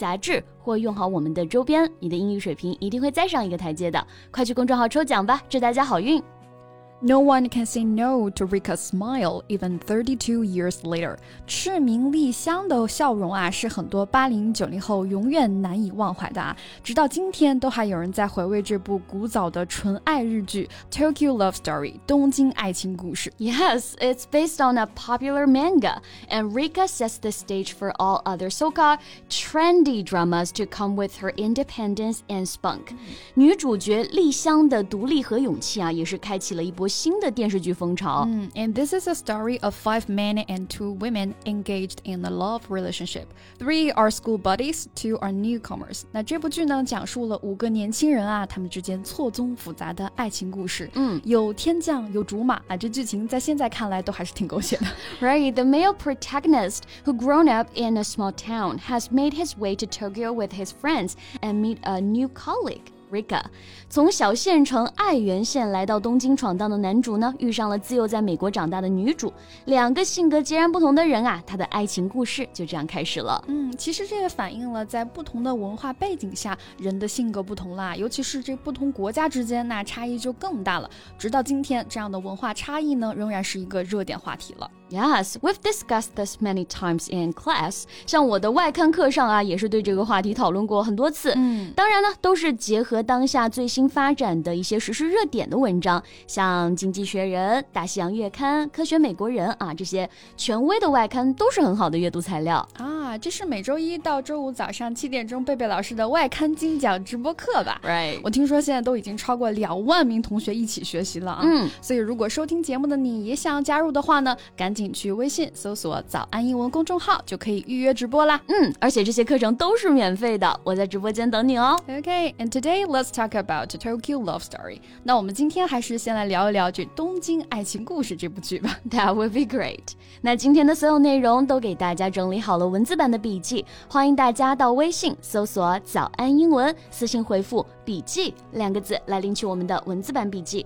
杂志或用好我们的周边，你的英语水平一定会再上一个台阶的。快去公众号抽奖吧，祝大家好运 ！No one can say no to Rika's smile even 32 years later。赤名丽香的笑容啊，是很多八零九零后永远难以忘怀的啊。直到今天，都还有人在回味这部古早的纯爱日剧《Tokyo Love Story》东京爱情故事。Yes, it's based on a popular manga, and Rika sets the stage for all other so-called trendy dramas to come with her independence and spunk。女主角丽香的独立和勇气啊，也是开启了一波。 新的电视剧风潮。嗯，And this is a story of five men and two women engaged in a love relationship. Three are school buddies, two are newcomers. 那这部剧呢，讲述了五个年轻人啊，他们之间错综复杂的爱情故事。嗯，有天降，有竹马啊，这剧情在现在看来都还是挺狗血的。Right, the male protagonist who grown up in a small town has made his way to Tokyo with his friends and meet a new colleague. Rika，从小县城爱媛县来到东京闯荡的男主呢，遇上了自幼在美国长大的女主，两个性格截然不同的人啊，他的爱情故事就这样开始了。嗯，其实这也反映了在不同的文化背景下，人的性格不同啦，尤其是这不同国家之间，那差异就更大了。直到今天，这样的文化差异呢，仍然是一个热点话题了。Yes, we've discussed this many times in class。像我的外刊课上啊，也是对这个话题讨论过很多次。嗯，当然呢，都是结合当下最新发展的一些时事热点的文章，像《经济学人》《大西洋月刊》《科学美国人》啊这些权威的外刊，都是很好的阅读材料啊。这是每周一到周五早上七点钟贝贝老师的外刊精讲直播课吧？Right。我听说现在都已经超过两万名同学一起学习了啊。嗯，所以如果收听节目的你也想要加入的话呢，赶紧。请去微信搜索“早安英文”公众号，就可以预约直播啦。嗯，而且这些课程都是免费的，我在直播间等你哦。Okay, and today let's talk about Tokyo Love Story。那我们今天还是先来聊一聊这《东京爱情故事》这部剧吧。That would be great。那今天的所有内容都给大家整理好了文字版的笔记，欢迎大家到微信搜索“早安英文”，私信回复“笔记”两个字来领取我们的文字版笔记。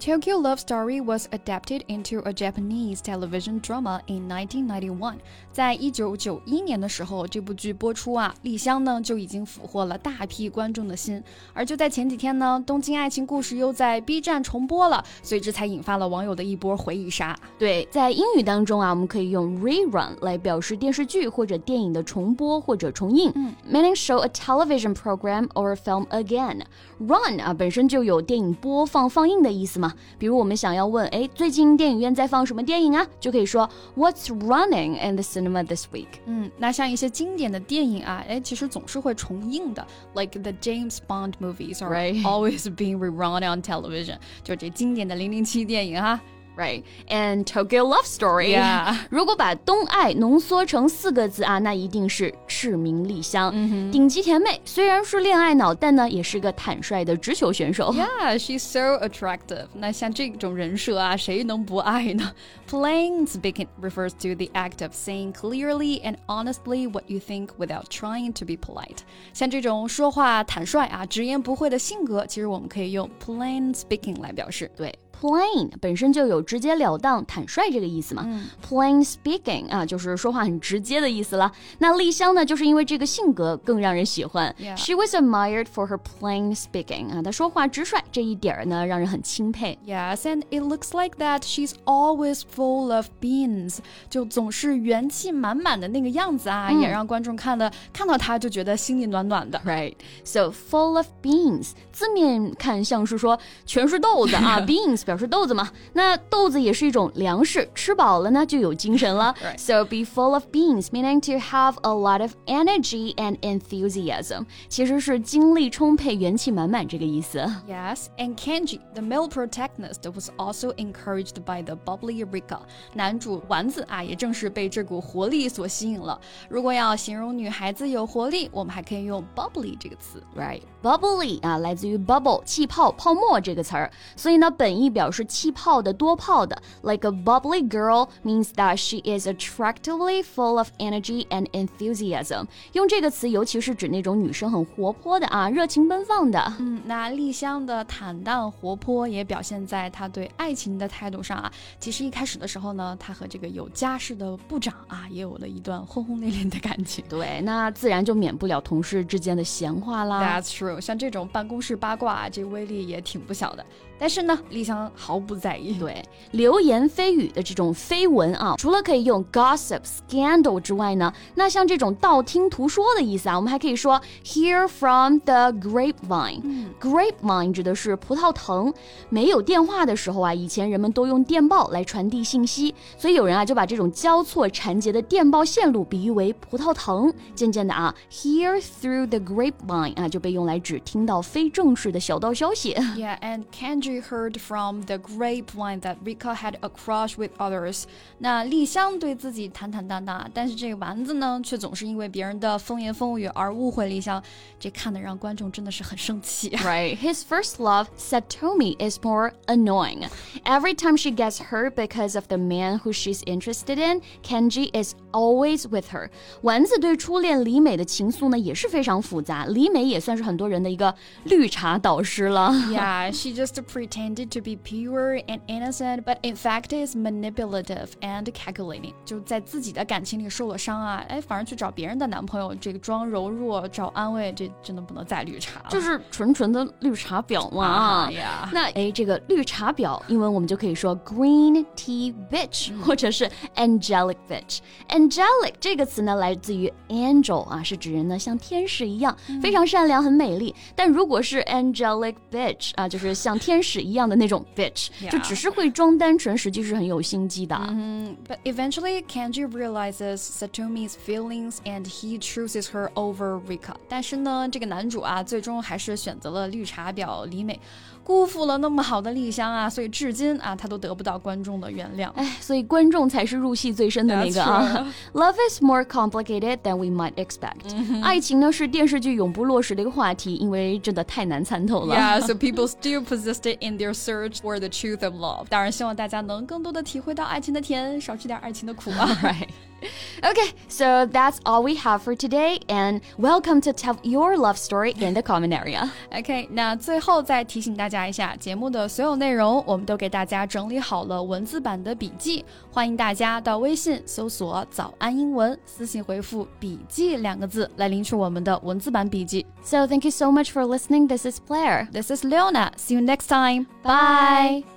Tokyo Love Story was adapted into a Japanese television drama in 1991。在一九九一年的时候，这部剧播出啊，丽香呢就已经俘获了大批观众的心。而就在前几天呢，《东京爱情故事》又在 B 站重播了，所以这才引发了网友的一波回忆杀。对，在英语当中啊，我们可以用 rerun 来表示电视剧或者电影的重播或者重映。嗯，meaning show a television program or film again。run 啊本身就有电影播放放映的意思嘛。比如我们想要问，哎，最近电影院在放什么电影啊？就可以说 What's running in the cinema this week？嗯，那像一些经典的电影啊，哎，其实总是会重映的，like the James Bond movies are always being rerun on television，就这经典的零零七电影哈。 right? And Tokyo Love Story. Yeah. 如果把东爱浓缩成四个字啊，那一定是赤名丽香。嗯、顶级甜妹虽然是恋爱脑，但呢也是个坦率的直球选手。Yeah, she's so attractive. 那像这种人设啊，谁能不爱呢？Plain speaking refers to the act of saying clearly and honestly what you think without trying to be polite. 像这种说话坦率啊、直言不讳的性格，其实我们可以用 plain speaking 来表示。对。 Plain 本身就有直截了当、坦率这个意思嘛。嗯、Plain speaking 啊，就是说话很直接的意思了。那丽香呢，就是因为这个性格更让人喜欢。She was admired for her plain speaking 啊，她说话直率这一点儿呢，让人很钦佩。Yes, and it looks like that she's always full of beans，就总是元气满满的那个样子啊，嗯、也让观众看了看到她就觉得心里暖暖的。Right, so full of beans，字面看像是说全是豆子啊，beans。表示豆子嘛。那豆子也是一种粮食，吃饱了呢就有精神了。So be full of beans, meaning to have a lot of energy and enthusiasm，其实是精力充沛、元气满满这个意思。Yes, and Kenji, the male protagonist, was also encouraged by the bubbly Rika。男主丸子啊，也正是被这股活力所吸引了。如果要形容女孩子有活力，我们还可以用 bubbly 这个词，right？bubbly 啊，来自于 bubble 气泡、泡沫这个词儿，所以呢，本意 表示气泡的、多泡的。Like a bubbly girl means that she is attractively full of energy and enthusiasm。用这个词，尤其是指那种女生很活泼的啊，热情奔放的。嗯，那丽香的坦荡活泼也表现在她对爱情的态度上啊。其实一开始的时候呢，她和这个有家室的部长啊，也有了一段轰轰烈烈的感情。对，那自然就免不了同事之间的闲话啦。That's true，像这种办公室八卦，这威力也挺不小的。但是呢，丽香毫不在意。对，流言蜚语的这种绯闻啊，除了可以用 gossip、scandal 之外呢，那像这种道听途说的意思啊，我们还可以说 hear from the grapevine。grapevine 指的是葡萄藤。没有电话的时候啊，以前人们都用电报来传递信息，所以有人啊就把这种交错缠结的电报线路比喻为葡萄藤。渐渐的啊，hear through the grapevine 啊就被用来指听到非正式的小道消息。Yeah, and can She heard from the grapevine that Rika had a crush with others。那丽香对自己坦坦荡荡，但是这个丸子呢，却总是因为别人的风言风语而误会丽香，这看得让观众真的是很生气。Right, his first love, Satomi, is more annoying. Every time she gets hurt because of the man who she's interested in, Kenji is always with her. 丸子对初恋李美的情愫呢，也是非常复杂。李美也算是很多人的一个绿茶导师了。Yeah, she just pretended to be pure and innocent, but in fact is manipulative and calculating. 就在自己的感情里受了伤啊，哎，反而去找别人的男朋友，这个装柔弱找安慰，这真的不能再绿茶了，就是纯纯的绿茶婊嘛。啊呀，那哎，这个绿茶婊，英文我们就可以说 green tea bitch，、嗯、或者是 angelic bitch。angelic 这个词呢，来自于 angel 啊，是指人呢像天使一样，嗯、非常善良，很美丽。但如果是 angelic bitch 啊，就是像天。使一样的那种 bitch，、yeah. 就只是会装单纯，实际是很有心机的。Mm -hmm. But eventually, Kenji realizes Satomi's feelings and he chooses her over Rika。但是呢，这个男主啊，最终还是选择了绿茶婊李美，辜负了那么好的丽香啊，所以至今啊，他都得不到观众的原谅。哎，所以观众才是入戏最深的那个啊。Love is more complicated than we might expect。Mm -hmm. 爱情呢是电视剧永不落实的一个话题，因为真的太难参透了。Yeah, so people still persisted in their search for the truth of love。当然，希望大家能更多的体会到爱情的甜，少吃点爱情的苦啊。right. Okay, so that's all we have for today, and welcome to tell your love story in the comment area. OK，那最后再提醒大家一下，节目的所有内容我们都给大家整理好了文字版的笔记，欢迎大家到微信搜索“早安英文”，私信回复“笔记”两个字来领取我们的文字版笔记。So thank you so much for listening. This is Blair. This is Leona. See you next time. Bye.